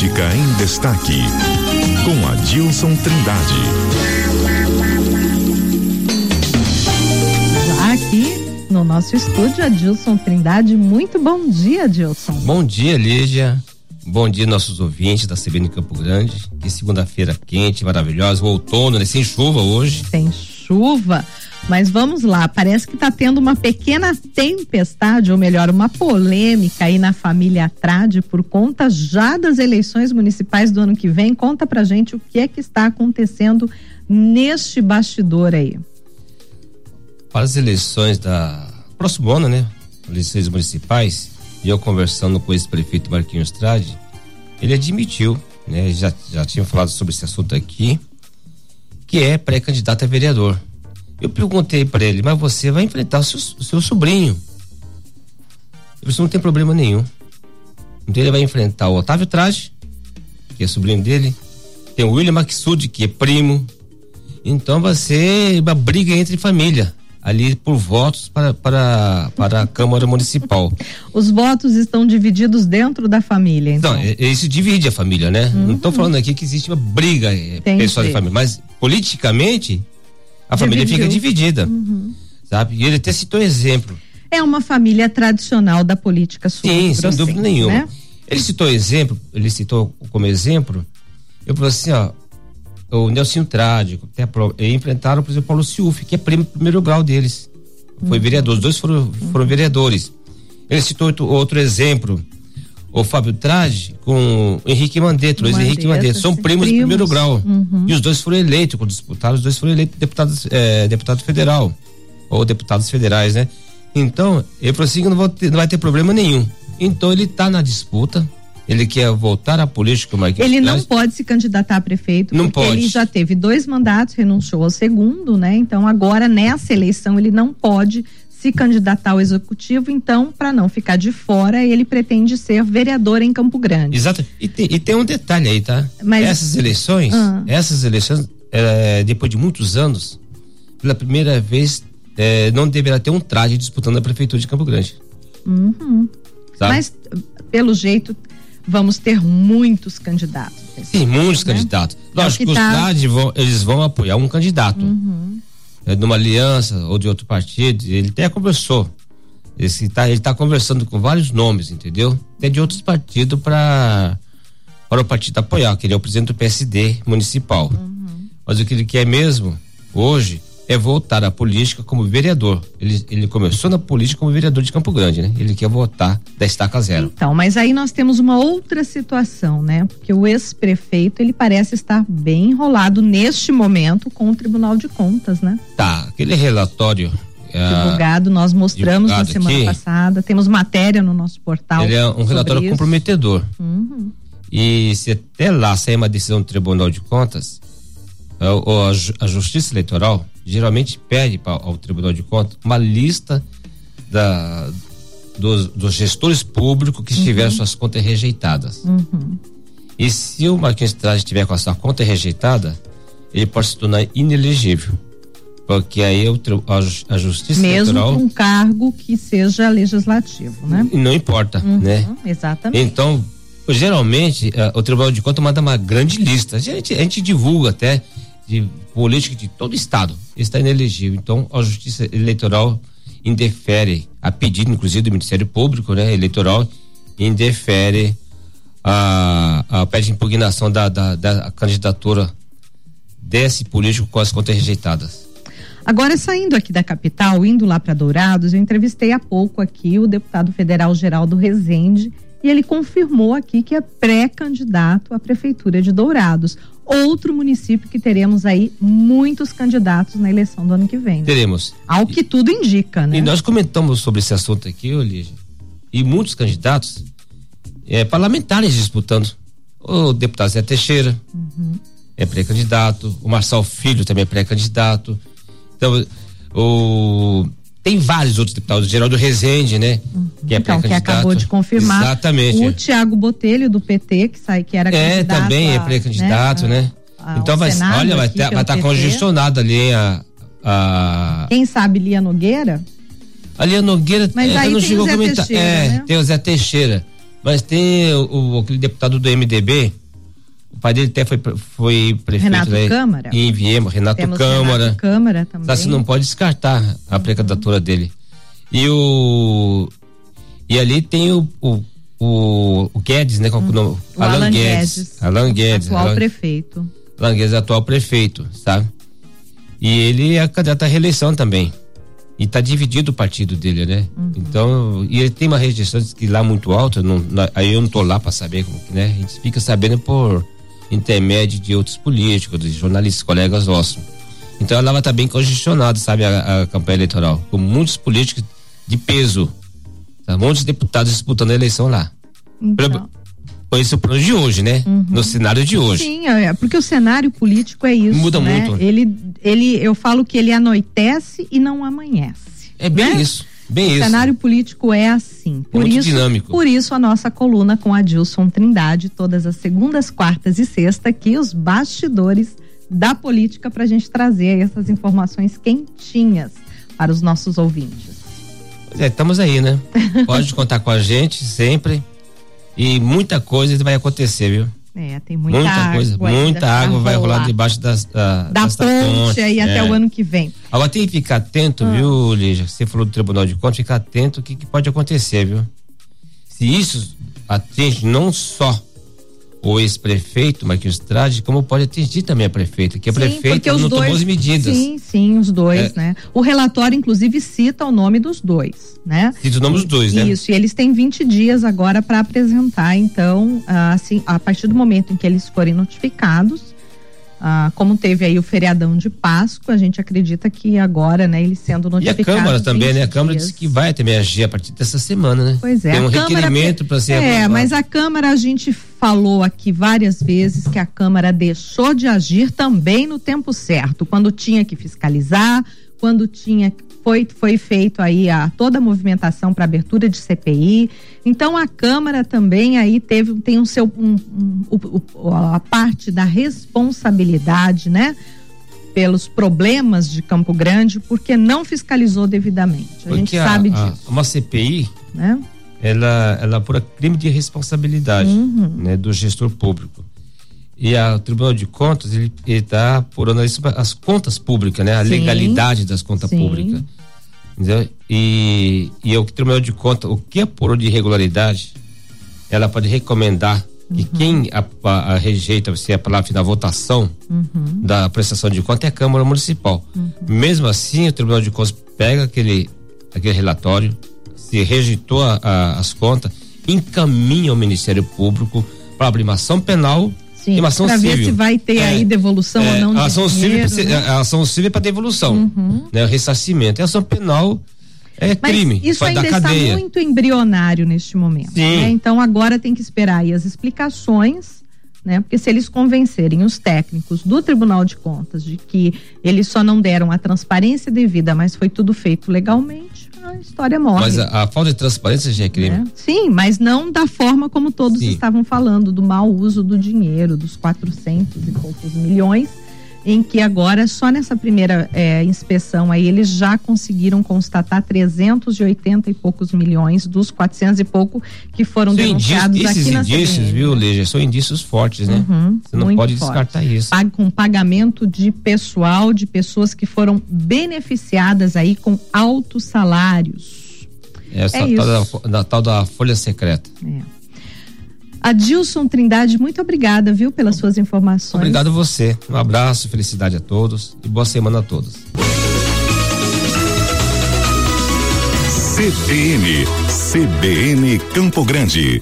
Política em Destaque, com Adilson Trindade. Já aqui no nosso estúdio, Adilson Trindade. Muito bom dia, Adilson. Bom dia, Lígia. Bom dia, nossos ouvintes da CBN Campo Grande. Que segunda-feira quente, maravilhosa. O outono, né? Sem chuva hoje. Sem chuva. Mas vamos lá, parece que está tendo uma pequena tempestade, ou melhor, uma polêmica aí na família Trade por conta já das eleições municipais do ano que vem. Conta pra gente o que é que está acontecendo neste bastidor aí. Para as eleições da próximo ano, né? Eleições municipais, e eu conversando com o ex-prefeito Marquinhos Trade, ele admitiu, né? Já, já tinha falado sobre esse assunto aqui, que é pré-candidato a vereador. Eu perguntei para ele, mas você vai enfrentar o seu, seu sobrinho. Ele não tem problema nenhum. Então ele vai enfrentar o Otávio Traje, que é sobrinho dele, tem o William Maxud, que é primo. Então vai ser uma briga entre família ali por votos para, para, para a Câmara Municipal. Os votos estão divididos dentro da família, então. Não, isso divide a família, né? Uhum. Não estou falando aqui que existe uma briga eh, pessoal de família, mas politicamente a família fica dividida. Uhum. Sabe? E ele até citou exemplo. É uma família tradicional da política sul Sim, sem dúvida nenhuma. Né? Ele citou exemplo, ele citou como exemplo, eu falei assim, ó, o Nelson Trádico, enfrentaram, por exemplo, Paulo Ciuf, que é primo primeiro grau deles. Foi uhum. vereador, os dois foram, foram vereadores. Ele citou outro, outro exemplo, o Fábio Trage com o Henrique Mandetta, Luiz Henrique Mandetta, são primos, primos de primeiro grau. Uhum. E os dois foram eleitos, quando disputaram, os dois foram eleitos deputados, é, deputado federal, ou deputados federais, né? Então, ele falou assim que não, ter, não vai ter problema nenhum. Então ele está na disputa, ele quer voltar à política, Marquinhos Ele não pode se candidatar a prefeito, não porque pode. ele já teve dois mandatos, renunciou ao segundo, né? Então agora nessa eleição ele não pode se candidatar ao executivo, então, para não ficar de fora, ele pretende ser vereador em Campo Grande. Exato. E tem, e tem um detalhe aí, tá? Mas, essas eleições, ah. essas eleições, é, depois de muitos anos, pela primeira vez, é, não deverá ter um traje disputando a prefeitura de Campo Grande. Uhum. Mas, pelo jeito, vamos ter muitos candidatos. Sim, muitos né? candidatos. É Lógico é que, que tá... os trajes vão, eles vão apoiar um candidato. Uhum de uma aliança ou de outro partido, ele até conversou. Ele está ele tá conversando com vários nomes, entendeu? Até de outros partidos para para o partido apoiar, que ele é o presidente do PSD municipal. Uhum. Mas o que ele quer mesmo hoje é voltar à política como vereador. Ele, ele começou na política como vereador de Campo Grande, né? Ele quer votar da estaca zero. Então, mas aí nós temos uma outra situação, né? Porque o ex-prefeito, ele parece estar bem enrolado neste momento com o Tribunal de Contas, né? Tá, aquele relatório é, divulgado, nós mostramos na semana aqui, passada, temos matéria no nosso portal. Ele é um relatório isso. comprometedor. Uhum. E se até lá sair uma decisão do Tribunal de Contas, a, a Justiça Eleitoral geralmente pede pra, ao Tribunal de Contas uma lista da, dos, dos gestores públicos que uhum. tiveram suas contas rejeitadas. Uhum. E se o Marquinhos Traz estiver com a sua conta rejeitada, ele pode se tornar inelegível. Porque aí o, a, Justiça Mesmo Eleitoral. Mesmo um cargo que seja legislativo, né? Não importa, uhum, né? Exatamente. Então, geralmente, uh, o Tribunal de Contas manda uma grande lista. A gente, a gente divulga até de política de todo estado está inelegível. Então, a Justiça Eleitoral indefere, a pedido inclusive do Ministério Público, né, eleitoral, indefere a, a pede de impugnação da, da, da candidatura desse político com as contas rejeitadas. Agora, saindo aqui da capital, indo lá para Dourados, eu entrevistei há pouco aqui o deputado federal Geraldo Rezende e ele confirmou aqui que é pré-candidato à prefeitura de Dourados outro município que teremos aí muitos candidatos na eleição do ano que vem. Né? Teremos. Ao que tudo indica, né? E nós comentamos sobre esse assunto aqui, Olívia, e muitos candidatos é, parlamentares disputando. O deputado Zé Teixeira uhum. é pré-candidato, o Marçal Filho também é pré-candidato. Então, o tem vários outros deputados, Geraldo Rezende, né? Uhum. Que é então, que acabou de confirmar. Exatamente. O Tiago Botelho, do PT, que sai, que era é, candidato. É, também é pré-candidato, né? né? A, então vai, olha, vai estar tá congestionado ali a, a. Quem sabe Lia Nogueira? A Lia Nogueira Mas é, aí não chegou a comentar. Teixeira, é, né? tem o Zé Teixeira. Mas tem o, o, aquele deputado do MDB, pai dele até foi, foi prefeito Renato né, Câmara. em Viema, Renato Temos Câmara. Renato Câmara também. Você não pode descartar a precandidatura dele. E o. E ali tem o. o o, o Guedes, né? Qual é o nome? O Alan Guedes. Alan Guedes. Atual Alan, prefeito. Alan Guedes, atual prefeito, sabe? E ele é candidato à reeleição também. E tá dividido o partido dele, né? Uhum. Então, e ele tem uma rejeição que lá muito alta, não, aí eu não tô lá para saber como que, né? A gente fica sabendo por intermédio de outros políticos, de jornalistas, colegas nossos. Então ela vai estar bem congestionada, sabe, a, a campanha eleitoral, com muitos políticos de peso, tá? muitos deputados disputando a eleição lá. Então, Com esse é o plano de hoje, né? No cenário de hoje. sim, é, porque o cenário político é isso. Muda né? muito. Ele, ele, eu falo que ele anoitece e não amanhece. É bem né? isso, bem O isso. cenário político é assim. Por muito isso, dinâmico. Por isso a nossa coluna com a Dilson Trindade, todas as segundas, quartas e sexta, aqui os bastidores da política para a gente trazer essas informações quentinhas para os nossos ouvintes. Pois é, estamos aí, né? Pode contar com a gente sempre. E muita coisa vai acontecer, viu? É, tem muita, Muita, água. coisa, muita água vai rolar rolar. debaixo das, da, da das ponte aí até é. o ano que vem. Agora tem que ficar atento, Ah. viu, Lígia? Você falou do Tribunal de Contas, ficar atento o que, que pode acontecer, viu? Se isso atinge não só o ex-prefeito, Marquinhos Trade, como pode atingir também a prefeita, que a Sim, prefeita não tomou dois- as medidas. Sim, sim, os dois, É. né? O relatório, inclusive, cita o nome dos dois, né? Cita o nome dos dois, né? Isso, e eles têm 20 dias agora para apresentar, então, ah, assim, a partir do momento em que eles forem notificados, ah, como teve aí o feriadão de Páscoa, a gente acredita que agora, né, eles sendo E a. Câmara também, né? A 20 Câmara dias. disse que vai também agir a partir dessa semana, né? Pois é, Tem um Câmara- requerimento para ser É, aprovado. mas a Câmara, a gente falou aqui várias vezes que a Câmara deixou de agir também no tempo certo, quando tinha que fiscalizar, quando tinha foi foi feito aí a toda a movimentação para abertura de CPI. Então a Câmara também aí teve tem o seu um, um, o- a parte da responsabilidade, né? Pelos problemas de Campo Grande, porque não fiscalizou devidamente. A gente Porque a- sabe a- disso, uma CPI, né? Ela, ela apura crime de responsabilidade Uhum. né, do gestor público. E a- o Tribunal de Contas, ele está apurando as contas públicas, né? A Sim. legalidade das contas Sim. públicas. Entendeu? E, e o Tribunal de Contas, o que apurou de irregularidade, ela pode recomendar que Uhum. quem a, a- a rejeita, se é a palavra na votação Uhum. da prestação de conta é a Câmara Municipal. Mesmo assim, o Tribunal de Contas pega aquele, aquele relatório, se rejeitou a- a- as contas, encaminha ao Ministério Público para abrir uma ação penal Sim, e uma ação pra ver civil. se vai ter É, aí devolução É, ou não a ação dinheiro, civil, né? a ação civil é para devolução, né? O ressarcimento. A ação penal é Mas crime, isso ainda dar cadeia. está muito embrionário neste momento. Né? Então agora tem que esperar aí as explicações, né? Porque se eles convencerem os técnicos do Tribunal de Contas de que eles só não deram a transparência devida, mas foi tudo feito legalmente, a história morre. Mas a, a falta de transparência já é crime. né? Sim, mas não da forma como todos Sim. estavam falando, do mau uso do dinheiro, dos 400 e poucos milhões, em que agora, só nessa primeira eh, inspeção aí, eles já conseguiram constatar 380 e poucos milhões dos 400 e pouco que foram indícios- denunciados esses aqui na indícios, CBN. viu, Leja, são indícios fortes, né? Uhum, Você não pode forte. descartar isso. Pag- com pagamento de pessoal, de pessoas que foram beneficiadas aí com altos salários. É essa É tal, isso. da, da tal da folha secreta. É. Adilson Trindade, muito obrigada, viu, pelas suas informações. Obrigado a você. Um abraço, felicidade a todos e boa semana a todos. CBN, CBN Campo Grande.